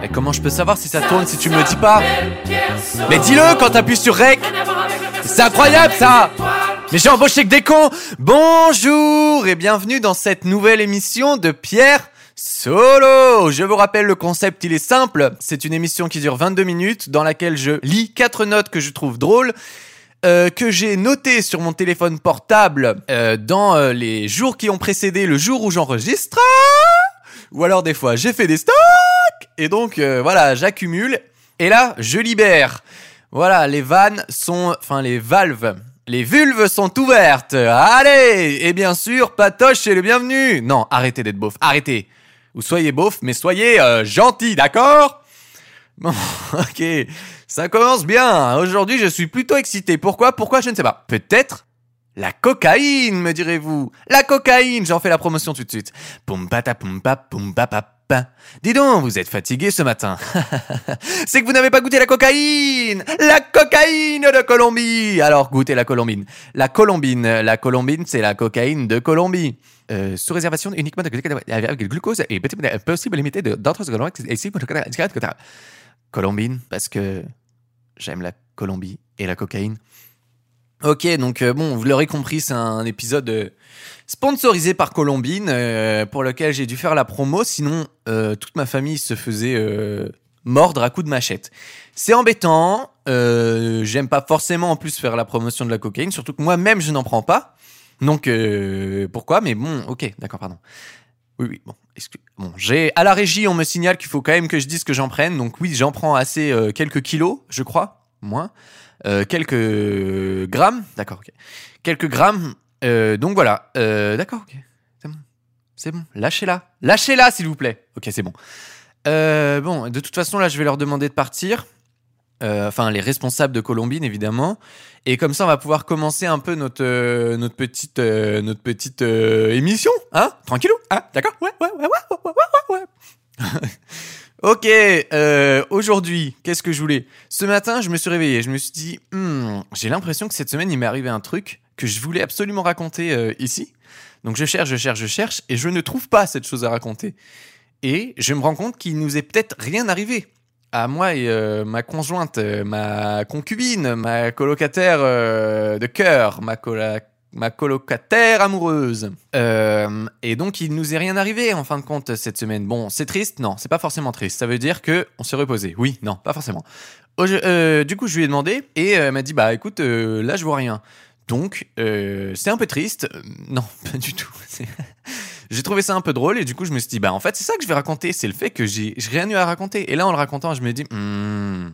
Mais comment je peux savoir si ça tourne si tu me dis pas Mais dis-le quand t'appuies sur Rec C'est incroyable ça Mais j'ai embauché que des cons Bonjour et bienvenue dans cette nouvelle émission de Pierre Solo Je vous rappelle le concept, il est simple. C'est une émission qui dure 22 minutes dans laquelle je lis quatre notes que je trouve drôles. euh, que j'ai notées sur mon téléphone portable euh, dans euh, les jours qui ont précédé le jour où j'enregistre. Ou alors des fois j'ai fait des stocks et donc euh, voilà j'accumule et là je libère. Voilà les vannes sont, enfin les valves, les vulves sont ouvertes. Allez et bien sûr Patoche est le bienvenu. Non arrêtez d'être beauf, arrêtez. Ou soyez beauf mais soyez euh, gentil d'accord? Bon, ok, ça commence bien. Aujourd'hui, je suis plutôt excité. Pourquoi? Pourquoi? Je ne sais pas. Peut-être la cocaïne, me direz-vous. La cocaïne, j'en fais la promotion tout de suite. Poum pata poum pa poum pa pa pa. Dis donc, vous êtes fatigué ce matin. C'est que vous n'avez pas goûté la cocaïne La cocaïne de Colombie Alors, goûtez la colombine. La colombine, la colombine, c'est la cocaïne de Colombie. Euh, sous réservation uniquement de avec le glucose et possible limité si Colombine, parce que j'aime la Colombie et la cocaïne. Ok, donc euh, bon, vous l'aurez compris, c'est un épisode euh, sponsorisé par Colombine, euh, pour lequel j'ai dû faire la promo, sinon toute ma famille se faisait mordre à coups de machette. C'est embêtant, j'aime pas forcément en plus faire la promotion de la cocaïne, surtout que moi-même je n'en prends pas. Donc pourquoi? Mais bon, ok, d'accord, pardon. Oui, oui, bon, excuse. Bon, j'ai à la régie, on me signale qu'il faut quand même que je dise que j'en prenne. Donc oui, j'en prends assez quelques kilos, je crois, moins, Euh, quelques grammes, d'accord, ok, quelques grammes. Euh, donc voilà, euh, d'accord, ok, c'est bon, c'est bon, lâchez-la, lâchez-la s'il vous plaît. Ok, c'est bon. Euh, bon, de toute façon là, je vais leur demander de partir. Euh, enfin, les responsables de Colombine évidemment. Et comme ça, on va pouvoir commencer un peu notre euh, notre petite notre petite émission, hein? Tranquillou, hein D'accord? Ouais, ouais, ouais, ouais, ouais, ouais, ouais. ok. euh, Aujourd'hui, qu'est-ce que je voulais? Ce matin, je me suis réveillé. Je me suis dit, Hmm, j'ai l'impression que cette semaine, il m'est arrivé un truc que je voulais absolument raconter euh, ici. Donc je cherche, je cherche, je cherche, et je ne trouve pas cette chose à raconter. Et je me rends compte qu'il nous est peut-être rien arrivé à moi et euh, ma conjointe, euh, ma concubine, ma colocataire de cœur, ma, cola- ma colocataire amoureuse. Euh, et donc, il nous est rien arrivé en fin de compte cette semaine. Bon, c'est triste Non, c'est pas forcément triste. Ça veut dire que on s'est reposé. Oui, non, pas forcément. Euh, du coup, je lui ai demandé et euh, elle m'a dit bah écoute, là je vois rien. Donc, c'est un peu triste. Non, pas du tout. J'ai trouvé ça un peu drôle et du coup je me suis dit bah en fait c'est ça que je vais raconter c'est le fait que j'ai rien eu à raconter et là en le racontant je me dis Hmm,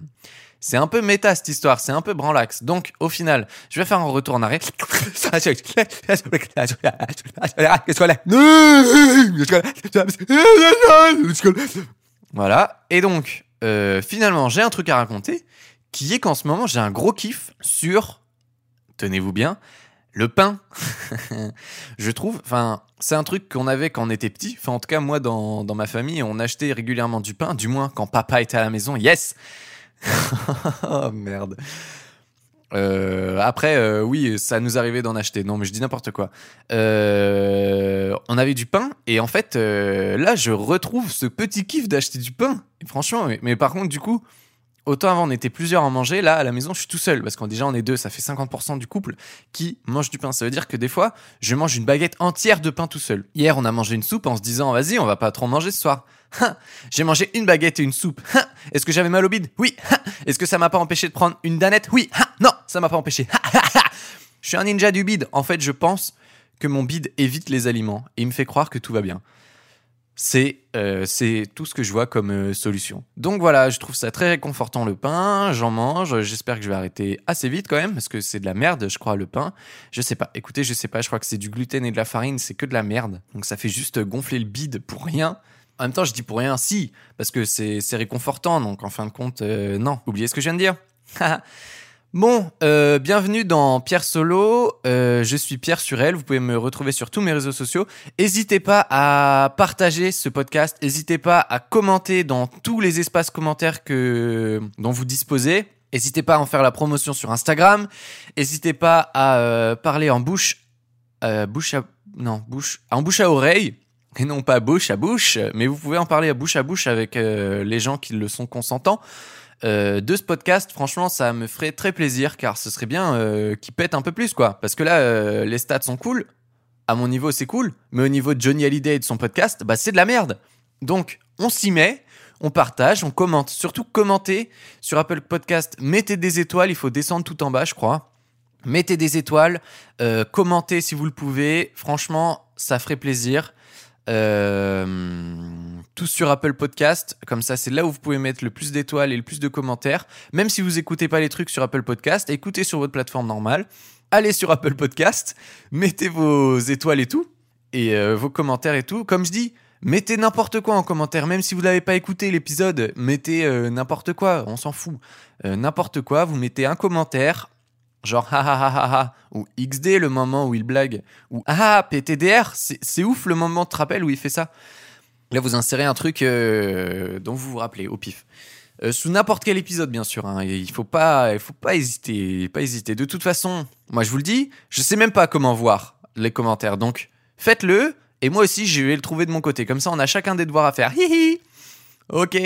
c'est un peu méta cette histoire c'est un peu branlax donc au final je vais faire un retour en arrière voilà et donc euh, finalement j'ai un truc à raconter qui est qu'en ce moment j'ai un gros kiff sur tenez-vous bien le pain je trouve, enfin, c'est un truc qu'on avait quand on était petit. Enfin, en tout cas, moi, dans, dans ma famille, on achetait régulièrement du pain, du moins quand papa était à la maison. Yes! Oh merde. Euh, après, euh, oui, ça nous arrivait d'en acheter. Non, mais je dis n'importe quoi. Euh, on avait du pain et en fait, là, je retrouve ce petit kiff d'acheter du pain. Franchement, mais par contre, du coup, autant avant on était plusieurs à manger, là, à la maison, je suis tout seul parce qu'on déjà on est deux, ça fait 50% du couple qui mange du pain. Ça veut dire que des fois, je mange une baguette entière de pain tout seul. Hier, on a mangé une soupe en se disant, vas-y, on va pas trop manger ce soir. J'ai mangé une baguette et une soupe. Est-ce que j'avais mal au bide? Oui. Est-ce que ça m'a pas empêché de prendre une danette? Oui. Non, ça m'a pas empêché. Je suis un ninja du bide. En fait, je pense que mon bide évite les aliments et il me fait croire que tout va bien. C'est euh, c'est tout ce que je vois comme euh, solution. Donc voilà, je trouve ça très réconfortant le pain, j'en mange, j'espère que je vais arrêter assez vite quand même, parce que c'est de la merde, je crois, le pain. Je sais pas, écoutez, je sais pas, je crois que c'est du gluten et de la farine, c'est que de la merde. Donc ça fait juste gonfler le bide pour rien. En même temps, je dis pour rien, si, parce que c'est réconfortant, donc en fin de compte, euh, non. Oubliez ce que je viens de dire. Bon, euh, bienvenue dans Pierre Solo. Euh, je suis Pierre Surel. Vous pouvez me retrouver sur tous mes réseaux sociaux. N'hésitez pas à partager ce podcast. N'hésitez pas à commenter dans tous les espaces commentaires que dont vous disposez. N'hésitez pas à en faire la promotion sur Instagram. N'hésitez pas à euh, parler en bouche, à non bouche en bouche à oreille et non pas bouche à bouche, mais vous pouvez en parler à bouche à bouche avec les gens qui le sont consentants. Euh, de ce podcast, franchement, ça me ferait très plaisir car ce serait bien euh, qu'il pète un peu plus, quoi. Parce que là, euh, les stats sont cool. À mon niveau, c'est cool. Mais au niveau de Johnny Hallyday et de son podcast, bah, c'est de la merde. Donc, on s'y met, on partage, on commente. Surtout commentez sur Apple Podcast. Mettez des étoiles, il faut descendre tout en bas, je crois. Mettez des étoiles, commentez si vous le pouvez. Franchement, ça ferait plaisir. Tout sur Apple Podcast, comme ça c'est là où vous pouvez mettre le plus d'étoiles et le plus de commentaires. Même si vous écoutez pas les trucs sur Apple Podcast, écoutez sur votre plateforme normale. Allez sur Apple Podcast, mettez vos étoiles et tout, et euh, vos commentaires et tout. Comme je dis, mettez n'importe quoi en commentaire, même si vous n'avez pas écouté l'épisode, mettez euh, n'importe quoi, on s'en fout. Euh, n'importe quoi, vous mettez un commentaire, genre ha ha ha ha ou XD le moment où il blague, ou ah PTDR, c'est ouf le moment, tu te rappelles où il fait ça Là, vous insérez un truc euh, dont vous vous rappelez au pif. Euh, sous n'importe quel épisode, bien sûr. hein. Il faut pas, faut pas hésiter, pas hésiter. De toute façon, moi je vous le dis, je sais même pas comment voir les commentaires. Donc faites-le, et moi aussi je vais le trouver de mon côté. Comme ça, on a chacun des devoirs à faire. Hihi. Ok,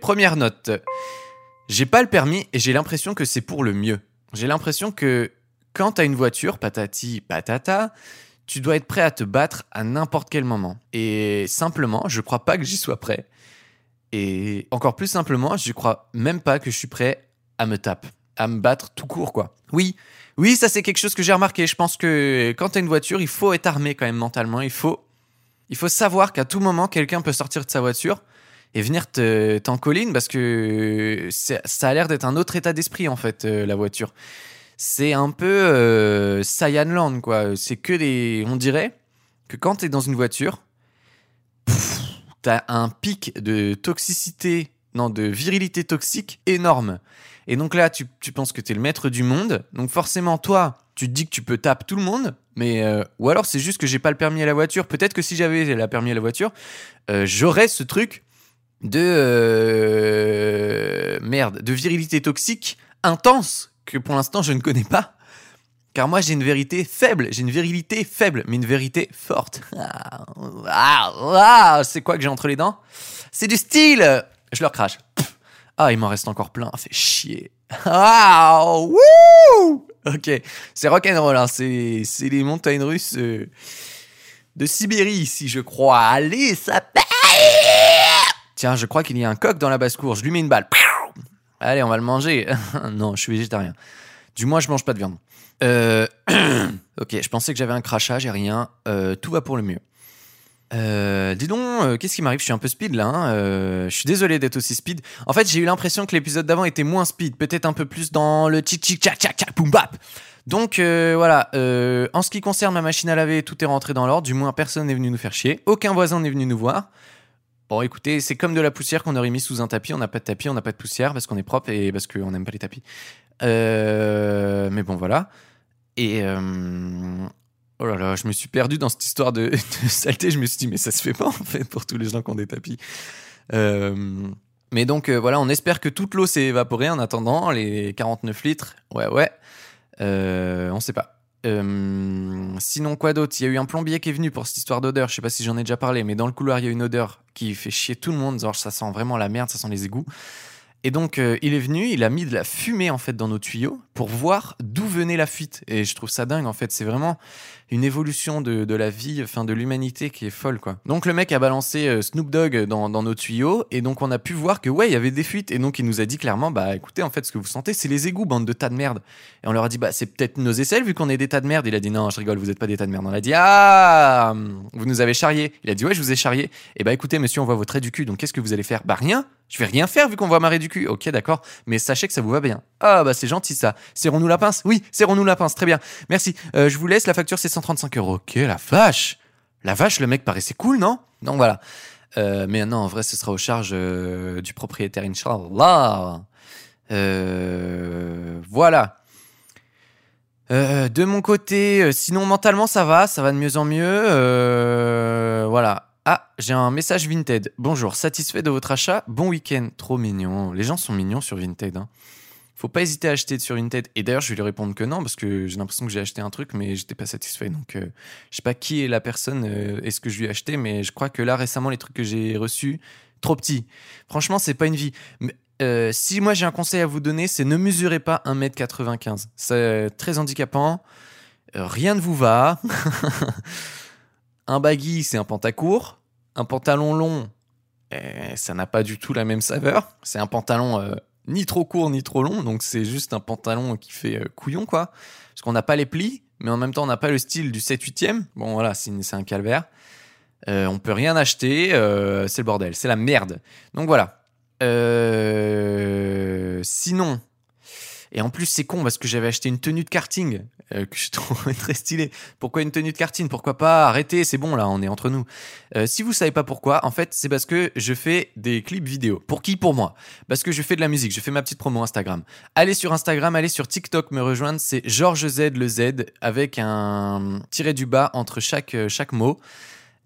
première note. J'ai pas le permis et j'ai l'impression que c'est pour le mieux. J'ai l'impression que quand t'as une voiture, patati patata, tu dois être prêt à te battre à n'importe quel moment. Et simplement, je crois pas que j'y sois prêt. Et encore plus simplement, je crois même pas que je suis prêt à me taper, à me battre tout court, quoi. Oui, oui, ça c'est quelque chose que j'ai remarqué. Je pense que quand t'as une voiture, il faut être armé quand même mentalement. Il faut, il faut savoir qu'à tout moment, quelqu'un peut sortir de sa voiture et venir te, t'en colline parce que ça a l'air d'être un autre état d'esprit en fait, euh, la voiture. C'est un peu euh, quoi. C'est que des. On dirait que quand t'es dans une voiture, t'as un pic de toxicité, non, de virilité toxique énorme. Et donc là, tu, tu penses que t'es le maître du monde. Donc forcément, toi, tu te dis que tu peux taper tout le monde. Mais euh, ou alors c'est juste que j'ai pas le permis à la voiture. Peut-être que si j'avais la permis à la voiture, euh, j'aurais ce truc de euh, merde, de virilité toxique intense que pour l'instant je ne connais pas. Car moi j'ai une vérité faible, j'ai une virilité faible, mais une vérité forte. Ah, ah, ah, c'est quoi que j'ai entre les dents? C'est du style Je leur crache. Ah, il m'en reste encore plein, fait chier. Ah, wouh Ok, c'est rock'n'roll, hein. c'est les montagnes russes euh, de Sibérie ici, je crois. Allez, ça paye Tiens, je crois qu'il y a un coq dans la basse-cour, je lui mets une balle. Allez, on va le manger. non, je suis végétarien. Du moins, je mange pas de viande. Euh, ok, je pensais que j'avais un crachat, j'ai rien. Euh, tout va pour le mieux. Euh, dis donc, euh, qu'est-ce qui m'arrive? Je suis un peu speed là. hein. Euh, je suis désolé d'être aussi speed. En fait, j'ai eu l'impression que l'épisode d'avant était moins speed, peut-être un peu plus dans le tchic tchic tchac tchac tchac boum bap. Donc euh, voilà. euh, en ce qui concerne ma machine à laver, tout est rentré dans l'ordre. Du moins, personne n'est venu nous faire chier. Aucun voisin n'est venu nous voir. Bon, écoutez, c'est comme de la poussière qu'on aurait mis sous un tapis. On n'a pas de tapis, on n'a pas de poussière parce qu'on est propre et parce qu'on n'aime pas les tapis. Euh, mais bon, voilà. Et euh, oh là là, je me suis perdu dans cette histoire de, saleté. Je me suis dit, mais ça se fait pas en fait pour tous les gens qui ont des tapis. Euh, mais donc voilà, on espère que toute l'eau s'est évaporée en attendant les 49 litres. Ouais, ouais. On sait pas. Euh, sinon, quoi d'autre? Il y a eu un plombier qui est venu pour cette histoire d'odeur. Je sais pas si j'en ai déjà parlé, mais dans le couloir, il y a une odeur qui fait chier tout le monde. Genre, ça sent vraiment la merde, ça sent les égouts. Et donc, euh, il est venu, il a mis de la fumée en fait dans nos tuyaux pour voir d'où venait la fuite. Et je trouve ça dingue en fait. C'est vraiment une évolution de, de la vie, enfin de l'humanité qui est folle quoi. Donc le mec a balancé euh, Snoop Dogg dans, dans nos tuyaux et donc on a pu voir que ouais, il y avait des fuites. Et donc il nous a dit clairement, bah écoutez, en fait, ce que vous sentez, c'est les égouts, bande de tas de merde. Et on leur a dit, bah c'est peut-être nos aisselles vu qu'on est des tas de merde. Il a dit, non, je rigole, vous êtes pas des tas de merde. On a dit, ah, vous nous avez charrié. Il a dit, ouais, je vous ai charrié. Et bah écoutez, monsieur, on voit votre trait du cul, donc qu'est-ce que vous allez faire? Bah rien. Je vais rien faire vu qu'on voit ma raie du cul. Ok, d'accord. Mais sachez que ça vous va bien. Ah, bah c'est gentil ça. Serrons-nous la pince Oui, serrons-nous la pince. Très bien. Merci. Euh, je vous laisse. La facture, c'est 135 euros. Ok, la vache. La vache, le mec paraissait cool, non? Donc voilà. Euh, mais non, en vrai, ce sera aux charges euh, du propriétaire, Inch'Allah. Voilà. De mon côté, sinon mentalement ça va, ça va de mieux en mieux. Voilà. Ah, j'ai un message Vinted. Bonjour, satisfait de votre achat? Bon week-end. Trop mignon. Les gens sont mignons sur Vinted. hein. faut pas hésiter à acheter sur tête. Et d'ailleurs, je vais lui répondre que non, parce que j'ai l'impression que j'ai acheté un truc, mais j'étais pas satisfait. Donc, euh, je sais pas qui est la personne euh, et ce que je lui ai acheté, mais je crois que là, récemment, les trucs que j'ai reçus, trop petits. Franchement, c'est pas une vie. Euh, si moi j'ai un conseil à vous donner, c'est ne mesurez pas 1m95. C'est très handicapant. rien ne vous va. un baggy, c'est un pantacourt. Un pantalon long, eh, ça n'a pas du tout la même saveur. C'est un pantalon ni trop court ni trop long, donc c'est juste un pantalon qui fait euh, couillon, quoi. Parce qu'on n'a pas les plis, mais en même temps, on n'a pas le style du 7-8e. Bon, voilà, c'est un calvaire. Euh, on peut rien acheter, euh, c'est le bordel, c'est la merde. Donc voilà. sinon, et en plus, c'est con parce que j'avais acheté une tenue de karting euh, que je trouve très stylée. Pourquoi une tenue de karting? Pourquoi pas arrêter? C'est bon là, on est entre nous. Euh, si vous savez pas pourquoi, en fait, c'est parce que je fais des clips vidéo. Pour qui? Pour moi. Parce que je fais de la musique. Je fais ma petite promo Instagram. Allez sur Instagram, allez sur TikTok me rejoindre. C'est Georges Z le Z avec un tiré du bas entre chaque euh, chaque mot.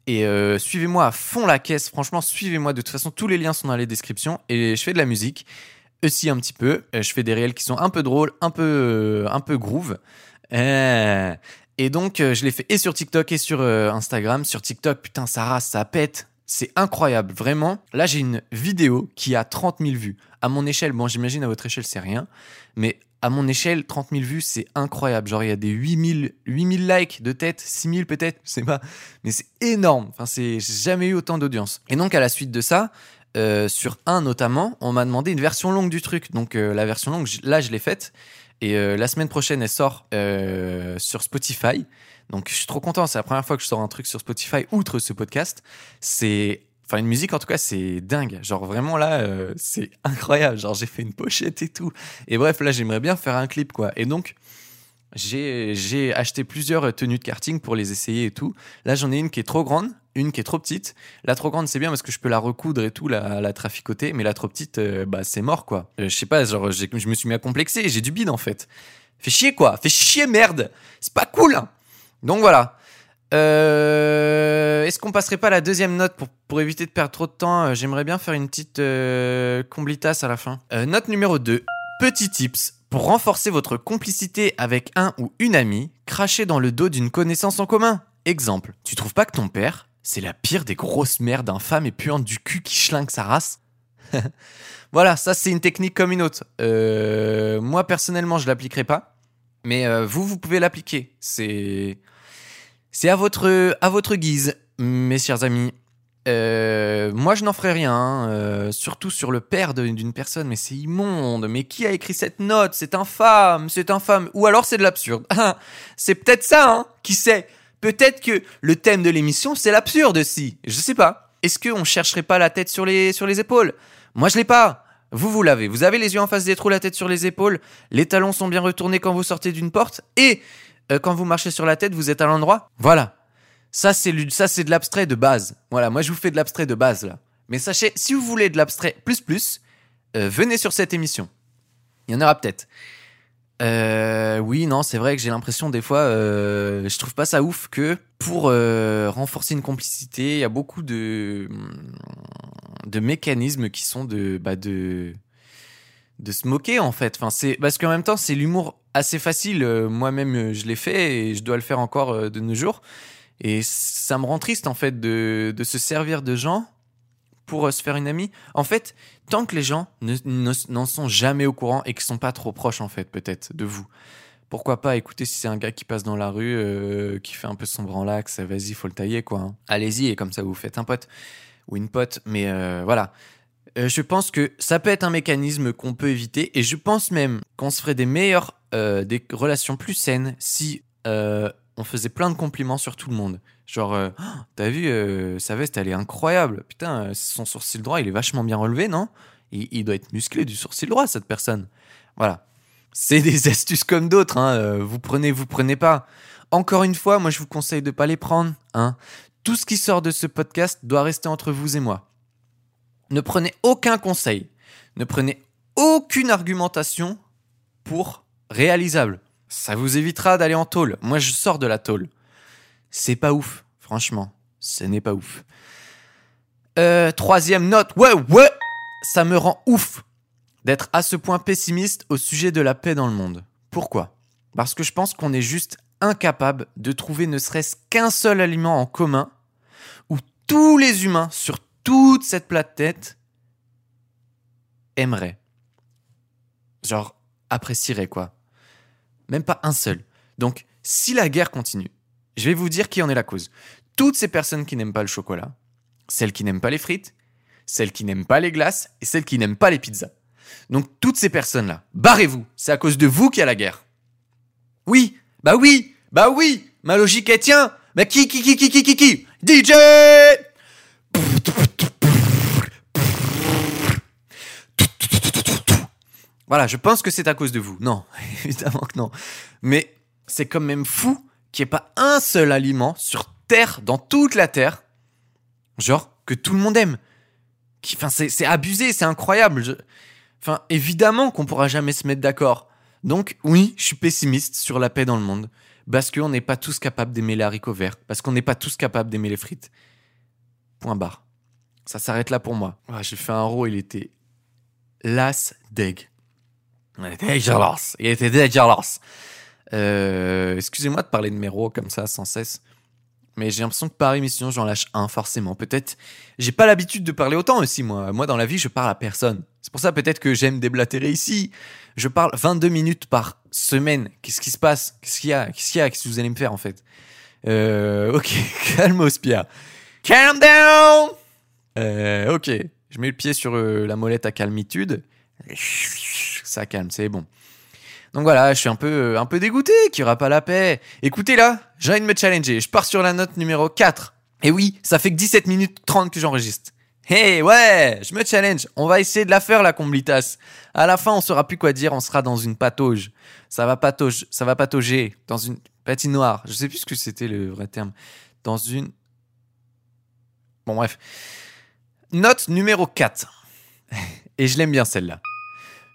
Et suivez-moi à fond la caisse. Franchement, suivez-moi. De toute façon, tous les liens sont dans les descriptions. Et je fais de la musique aussi un petit peu. Euh, je fais des réels qui sont un peu drôles, un peu, euh, un peu. Euh, et donc, je l'ai fait et sur TikTok et sur Instagram. Sur TikTok, putain, ça rase, ça pète. C'est incroyable, vraiment. Là, j'ai une vidéo qui a 30 000 vues. À mon échelle, bon, j'imagine à votre échelle, c'est rien. Mais à mon échelle, 30 000 vues, c'est incroyable. Genre, il y a des 8 000, likes de tête, 6 000 peut-être, je sais pas. Mais c'est énorme. Enfin, c'est jamais eu autant d'audience. Et donc, à la suite de ça, euh, sur un notamment, on m'a demandé une version longue du truc. Donc euh, la version longue, là, je l'ai faite. Et euh, la semaine prochaine, elle sort sur Spotify. Donc je suis trop content. C'est la première fois que je sors un truc sur Spotify, outre ce podcast. C'est. Enfin, une musique, en tout cas, c'est dingue. Genre, vraiment, là, c'est incroyable. Genre, j'ai fait une pochette et tout. Et bref, là, j'aimerais bien faire un clip, quoi. Et donc, j'ai acheté plusieurs tenues de karting pour les essayer et tout. Là, j'en ai une qui est trop grande, une qui est trop petite. La trop grande, c'est bien parce que je peux la recoudre et tout, la, traficoter, mais la trop petite, euh, bah, c'est mort, quoi. Euh, je sais pas, genre, je me suis mis à complexer, j'ai du bide, en fait. Fais chier, quoi. Fais chier, merde. C'est pas cool. Hein. Donc voilà. Euh, est-ce qu'on passerait pas à la deuxième note pour, pour éviter de perdre trop de temps? J'aimerais bien faire une petite comblitas à la fin. note numéro 2. Petit tips. Pour renforcer votre complicité avec un ou une amie, crachez dans le dos d'une connaissance en commun. Exemple, tu trouves pas que ton père, c'est la pire des grosses merdes infâmes et puantes du cul qui schlingue sa race? Voilà, ça c'est une technique comme une autre. Euh, moi personnellement, je l'appliquerai pas, mais euh, vous, vous pouvez l'appliquer. C'est c'est à votre à votre guise, mes chers amis. Euh, moi, je n'en ferai rien, hein, euh, surtout sur le père d'une personne, mais c'est immonde. Mais qui a écrit cette note? C'est infâme, c'est infâme. Ou alors c'est de l'absurde. c'est peut-être ça, hein Qui sait Peut-être que le thème de l'émission, c'est l'absurde, si. Je sais pas. Est-ce qu'on chercherait pas la tête sur les, sur les épaules? Moi, je l'ai pas. Vous, vous l'avez. Vous avez les yeux en face des trous, la tête sur les épaules. Les talons sont bien retournés quand vous sortez d'une porte. Et euh, quand vous marchez sur la tête, vous êtes à l'endroit. Voilà. Ça, c'est de l'abstrait de base. Voilà, moi, je vous fais de l'abstrait de base, là. Mais sachez, si vous voulez de l'abstrait plus plus, euh, venez sur cette émission. Il y en aura peut-être. Euh, oui, non, c'est vrai que j'ai l'impression des fois, euh, je trouve pas ça ouf que pour renforcer une complicité, il y a beaucoup de de mécanismes qui sont de bah de de se moquer en fait. Enfin, parce qu'en même temps, c'est l'humour assez facile. Moi-même, je l'ai fait et je dois le faire encore de nos jours. Et ça me rend triste en fait de, de se servir de gens pour euh, se faire une amie. En fait, tant que les gens n'en sont jamais au courant et qu'ils sont pas trop proches en fait peut-être de vous. Pourquoi pas écouter si c'est un gars qui passe dans la rue, euh, qui fait un peu son branlax, vas-y, faut le tailler quoi. Hein. Allez-y et comme ça vous faites un pote ou une pote. Mais euh, voilà, je pense que ça peut être un mécanisme qu'on peut éviter et je pense même qu'on se ferait des meilleures, des relations plus saines si on faisait plein de compliments sur tout le monde. Genre, euh, oh, t'as vu, euh, sa veste, elle est incroyable. Putain, euh, son sourcil droit, il est vachement bien relevé, non? Il, doit être musclé du sourcil droit, cette personne. Voilà. C'est des astuces comme d'autres. Hein. Vous prenez, vous prenez pas. Encore une fois, moi, je vous conseille de pas les prendre. Hein. Tout ce qui sort de ce podcast doit rester entre vous et moi. Ne prenez aucun conseil. Ne prenez aucune argumentation pour réalisable. Ça vous évitera d'aller en tôle. Moi, je sors de la tôle. C'est pas ouf, franchement. Ce n'est pas ouf. Euh, troisième note. Ouais, ouais. Ça me rend ouf d'être à ce point pessimiste au sujet de la paix dans le monde. Pourquoi? Parce que je pense qu'on est juste incapable de trouver ne serait-ce qu'un seul aliment en commun où tous les humains sur toute cette planète aimeraient. Genre, apprécieraient quoi. Même pas un seul. Donc, si la guerre continue, je vais vous dire qui en est la cause. Toutes ces personnes qui n'aiment pas le chocolat, celles qui n'aiment pas les frites, celles qui n'aiment pas les glaces et celles qui n'aiment pas les pizzas. Donc toutes ces personnes-là, barrez-vous, c'est à cause de vous qu'il y a la guerre. Oui, bah oui, bah oui, ma logique est tiens, mais qui, qui, qui, qui, qui, qui, qui? DJ Voilà, je pense que c'est à cause de vous. Non, évidemment que non. Mais c'est quand même fou qu'il n'y ait pas un seul aliment sur Terre, dans toute la Terre, genre, que tout le monde aime. Enfin, c'est abusé, c'est incroyable. Enfin, évidemment qu'on pourra jamais se mettre d'accord. Donc, oui, je suis pessimiste sur la paix dans le monde. Parce qu'on n'est pas tous capables d'aimer les haricots verts. Parce qu'on n'est pas tous capables d'aimer les frites. Point barre. Ça s'arrête là pour moi. Ah, J'ai fait un row, il était las deg. Il était. Il était dégueulasse. Euh, Excusez-moi de parler de mes rows comme ça sans cesse. Mais j'ai l'impression que par émission, j'en lâche un, forcément. Peut-être. J'ai pas l'habitude de parler autant aussi, moi. Moi, dans la vie, je parle à personne. C'est pour ça, peut-être que j'aime déblatérer ici. Je parle 22 minutes par semaine. Qu'est-ce qui se passe? Qu'est-ce qu'il y a? Qu'est-ce qu'il y a? Qu'est-ce que vous allez me faire, en fait? Euh, Ok, calme Pierre. Calm down euh, Ok, je mets le pied sur euh, la molette à calmitude. Ça calme, c'est bon. Donc voilà, je suis un peu, euh, un peu dégoûté qu'il n'y aura pas la paix. Écoutez là, j'ai envie de me challenger. Je pars sur la note numéro 4. Et oui, ça fait que 17 minutes 30 que j'enregistre. Hey, ouais, je me challenge. On va essayer de la faire, la comblitas. À la fin, on saura plus quoi dire. On sera dans une patauge. Ça va patauge, ça va patauger. Dans une patinoire. Je sais plus ce que c'était le vrai terme. Dans une. Bon, bref. Note numéro 4. Et je l'aime bien celle-là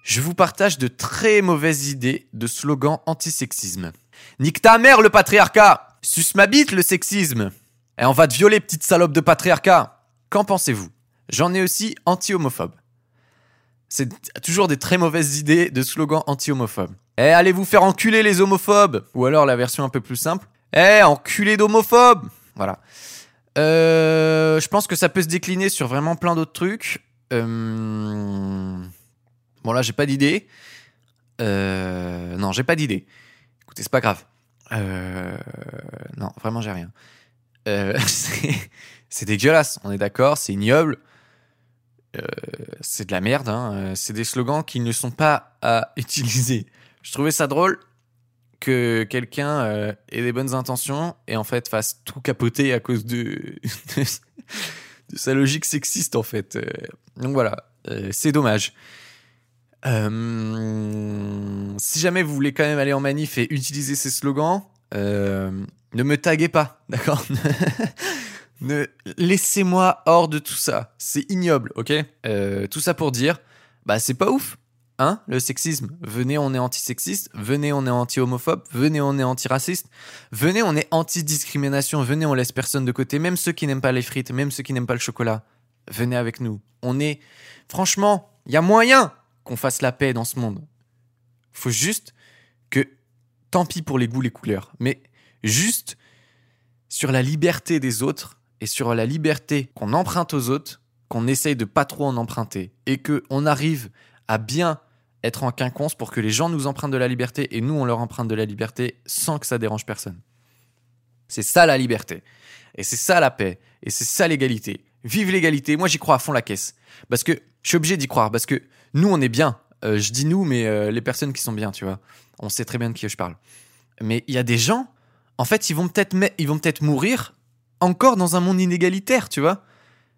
je vous partage de très mauvaises idées de slogans antisexisme. Nique ta mère le patriarcat Suce ma bite le sexisme Et on va te violer petite salope de patriarcat Qu'en pensez-vous? J'en ai aussi anti-homophobe. C'est toujours des très mauvaises idées de slogans anti-homophobes. Eh, allez vous faire enculer les homophobes Ou alors la version un peu plus simple. Eh, enculer d'homophobes Voilà. Euh, je pense que ça peut se décliner sur vraiment plein d'autres trucs. Euh... Bon, là, j'ai pas d'idée. Euh, non, j'ai pas d'idée. Écoutez, c'est pas grave. Euh, non, vraiment, j'ai rien. Euh, c'est dégueulasse, on est d'accord, c'est ignoble. c'est de la merde, hein. c'est des slogans qui ne sont pas à utiliser. Je trouvais ça drôle que quelqu'un ait des bonnes intentions et en fait fasse tout capoter à cause de, de sa logique sexiste en fait. Donc voilà, c'est dommage. Euh, si jamais vous voulez quand même aller en manif et utiliser ces slogans, euh, ne me taguez pas, d'accord? Ne, Laissez-moi hors de tout ça. C'est ignoble, ok? Euh, Tout ça pour dire, bah c'est pas ouf, hein, le sexisme. Venez, on est antisexiste. Venez, on est anti-homophobe. Venez, on est anti-raciste. Venez, on est anti-discrimination. Venez, on laisse personne de côté. Même ceux qui n'aiment pas les frites, même ceux qui n'aiment pas le chocolat. Venez avec nous. On est... Franchement, il y a moyen qu'on fasse la paix dans ce monde. Faut juste que, tant pis pour les goûts, les couleurs, mais juste sur la liberté des autres et sur la liberté qu'on emprunte aux autres, qu'on essaye de pas trop en emprunter et que on arrive à bien être en quinconce pour que les gens nous empruntent de la liberté et nous on leur emprunte de la liberté sans que ça dérange personne. C'est ça la liberté. Et c'est ça la paix. Et c'est ça l'égalité. Vive l'égalité. Moi j'y crois à fond la caisse. Parce que je suis obligé d'y croire. Parce que nous, on est bien. Euh, je dis nous, mais euh, les personnes qui sont bien, tu vois. On sait très bien de qui je parle. Mais il y a des gens, en fait, ils vont peut-être peut-être mourir encore dans un monde inégalitaire, tu vois.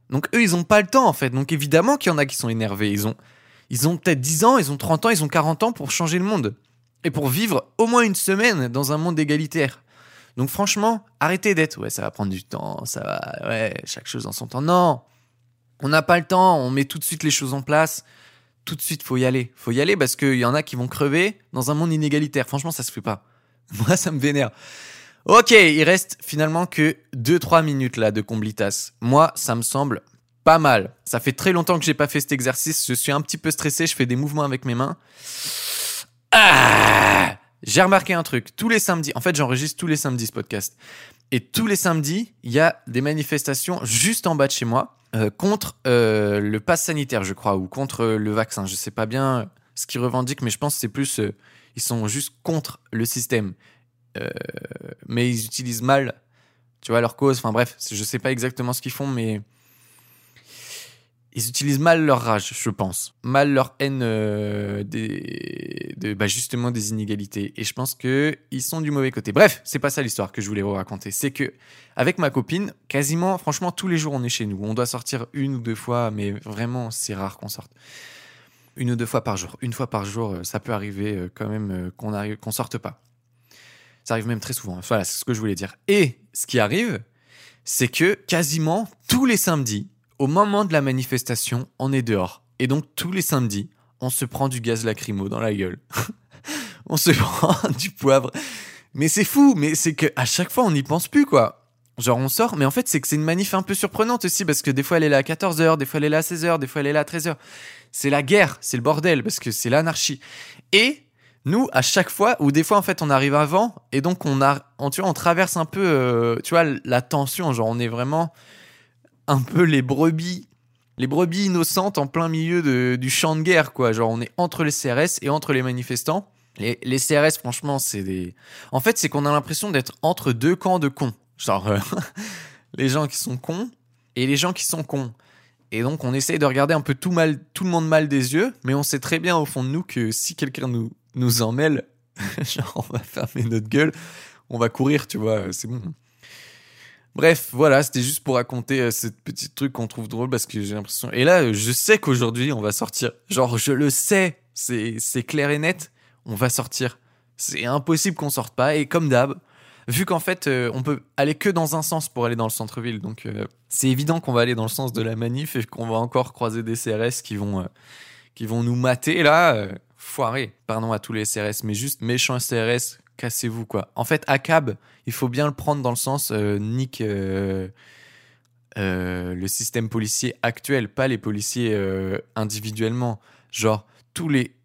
Donc eux, ils ont pas le temps, en fait. Donc évidemment qu'il y en a qui sont énervés. Ils ont, ils ont peut-être 10 ans, ils ont 30 ans, ils ont 40 ans pour changer le monde. Et pour vivre au moins une semaine dans un monde égalitaire. Donc franchement, arrêtez d'être, ouais, ça va prendre du temps, ça va, ouais, chaque chose en son temps. Non, on n'a pas le temps, on met tout de suite les choses en place tout de suite, faut y aller. Faut y aller parce qu'il y en a qui vont crever dans un monde inégalitaire. Franchement, ça se fait pas. Moi, ça me vénère. Ok, il reste finalement que 2-3 minutes là de comblitas. Moi, ça me semble pas mal. Ça fait très longtemps que j'ai pas fait cet exercice. Je suis un petit peu stressé. Je fais des mouvements avec mes mains. Ah j'ai remarqué un truc. Tous les samedis, en fait, j'enregistre tous les samedis ce podcast. Et tous les samedis, il y a des manifestations juste en bas de chez moi euh, contre euh, le pass sanitaire, je crois, ou contre le vaccin. Je sais pas bien ce qu'ils revendiquent, mais je pense que c'est plus. Euh, ils sont juste contre le système. mais ils utilisent mal, tu vois, leur cause. Enfin bref, je sais pas exactement ce qu'ils font, mais ils utilisent mal leur rage, je pense, mal leur haine euh, des, de, bah justement des inégalités. Et je pense que ils sont du mauvais côté. Bref, c'est pas ça l'histoire que je voulais vous raconter. C'est que avec ma copine, quasiment, franchement, tous les jours on est chez nous. On doit sortir une ou deux fois, mais vraiment c'est rare qu'on sorte. Une ou deux fois par jour. Une fois par jour, euh, ça peut arriver euh, quand même qu'on arrive, qu'on sorte pas. Ça arrive même très souvent. Voilà, c'est ce que je voulais dire. Et ce qui arrive, c'est que quasiment tous les samedis, au moment de la manifestation, on est dehors. Et donc tous les samedis, on se prend du gaz lacrymo dans la gueule. on se prend du poivre. Mais c'est fou, mais c'est que à chaque fois on n'y pense plus quoi. Genre on sort, mais en fait c'est que c'est une manif un peu surprenante aussi parce que des fois elle est là à 14h, des fois elle est là à 16h, des fois elle est là à 13h. C'est la guerre, c'est le bordel parce que c'est l'anarchie. Et nous à chaque fois ou des fois en fait on arrive avant et donc on a tu vois on traverse un peu euh, tu vois la tension, genre on est vraiment un peu les brebis, les brebis innocentes en plein milieu du champ de guerre, quoi. Genre, on est entre les CRS et entre les manifestants. Les, les CRS, franchement, c'est des. En fait, c'est qu'on a l'impression d'être entre deux camps de cons. Genre, euh, les gens qui sont cons et les gens qui sont cons. Et donc, on essaye de regarder un peu tout, mal, tout le monde mal des yeux, mais on sait très bien au fond de nous que si quelqu'un nous, nous en mêle, genre, on va fermer notre gueule, on va courir, tu vois, c'est bon. Bref, voilà, c'était juste pour raconter euh, ce petit truc qu'on trouve drôle parce que j'ai l'impression. Et là, je sais qu'aujourd'hui, on va sortir. Genre, je le sais, c'est, clair et net, on va sortir. C'est impossible qu'on sorte pas. Et comme d'hab, vu qu'en fait, euh, on peut aller que dans un sens pour aller dans le centre-ville. Donc, euh, c'est évident qu'on va aller dans le sens de la manif et qu'on va encore croiser des CRS qui vont, qui vont nous mater là. foiré. Pardon à tous les CRS, mais juste méchants CRS cassez-vous quoi. En fait, ACAB, il faut bien le prendre dans le sens euh, nique euh, euh, le système policier actuel, pas les policiers individuellement. Genre, tous les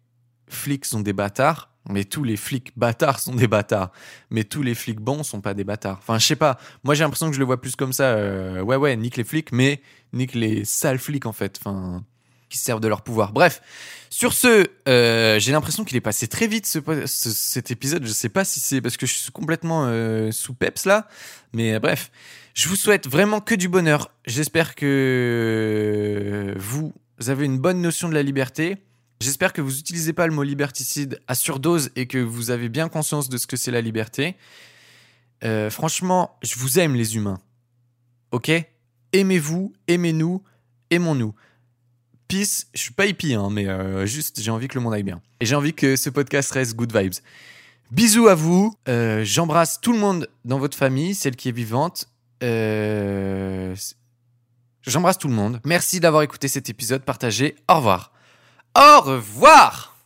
flics sont des bâtards, mais tous les flics bâtards sont des bâtards. Mais tous les flics bons sont pas des bâtards. Enfin, je sais pas. Moi, j'ai l'impression que je le vois plus comme ça. ouais, ouais, nique les flics, mais nique les sales flics en fait. Enfin qui servent de leur pouvoir. Bref, sur ce, euh, j'ai l'impression qu'il est passé très vite ce, cet épisode. Je sais pas si c'est parce que je suis complètement euh, sous peps là, mais euh, bref, je vous souhaite vraiment que du bonheur. J'espère que vous avez une bonne notion de la liberté. J'espère que vous n'utilisez pas le mot liberticide à surdose et que vous avez bien conscience de ce que c'est la liberté. franchement, je vous aime les humains. Ok? Aimez-vous, aimez-nous, aimons-nous. Peace, je suis pas hippie, hein, mais euh, juste j'ai envie que le monde aille bien. Et j'ai envie que ce podcast reste good vibes. Bisous à vous. Euh, j'embrasse tout le monde dans votre famille, celle qui est vivante. Euh, j'embrasse tout le monde. Merci d'avoir écouté cet épisode. Partagez. Au revoir. Au revoir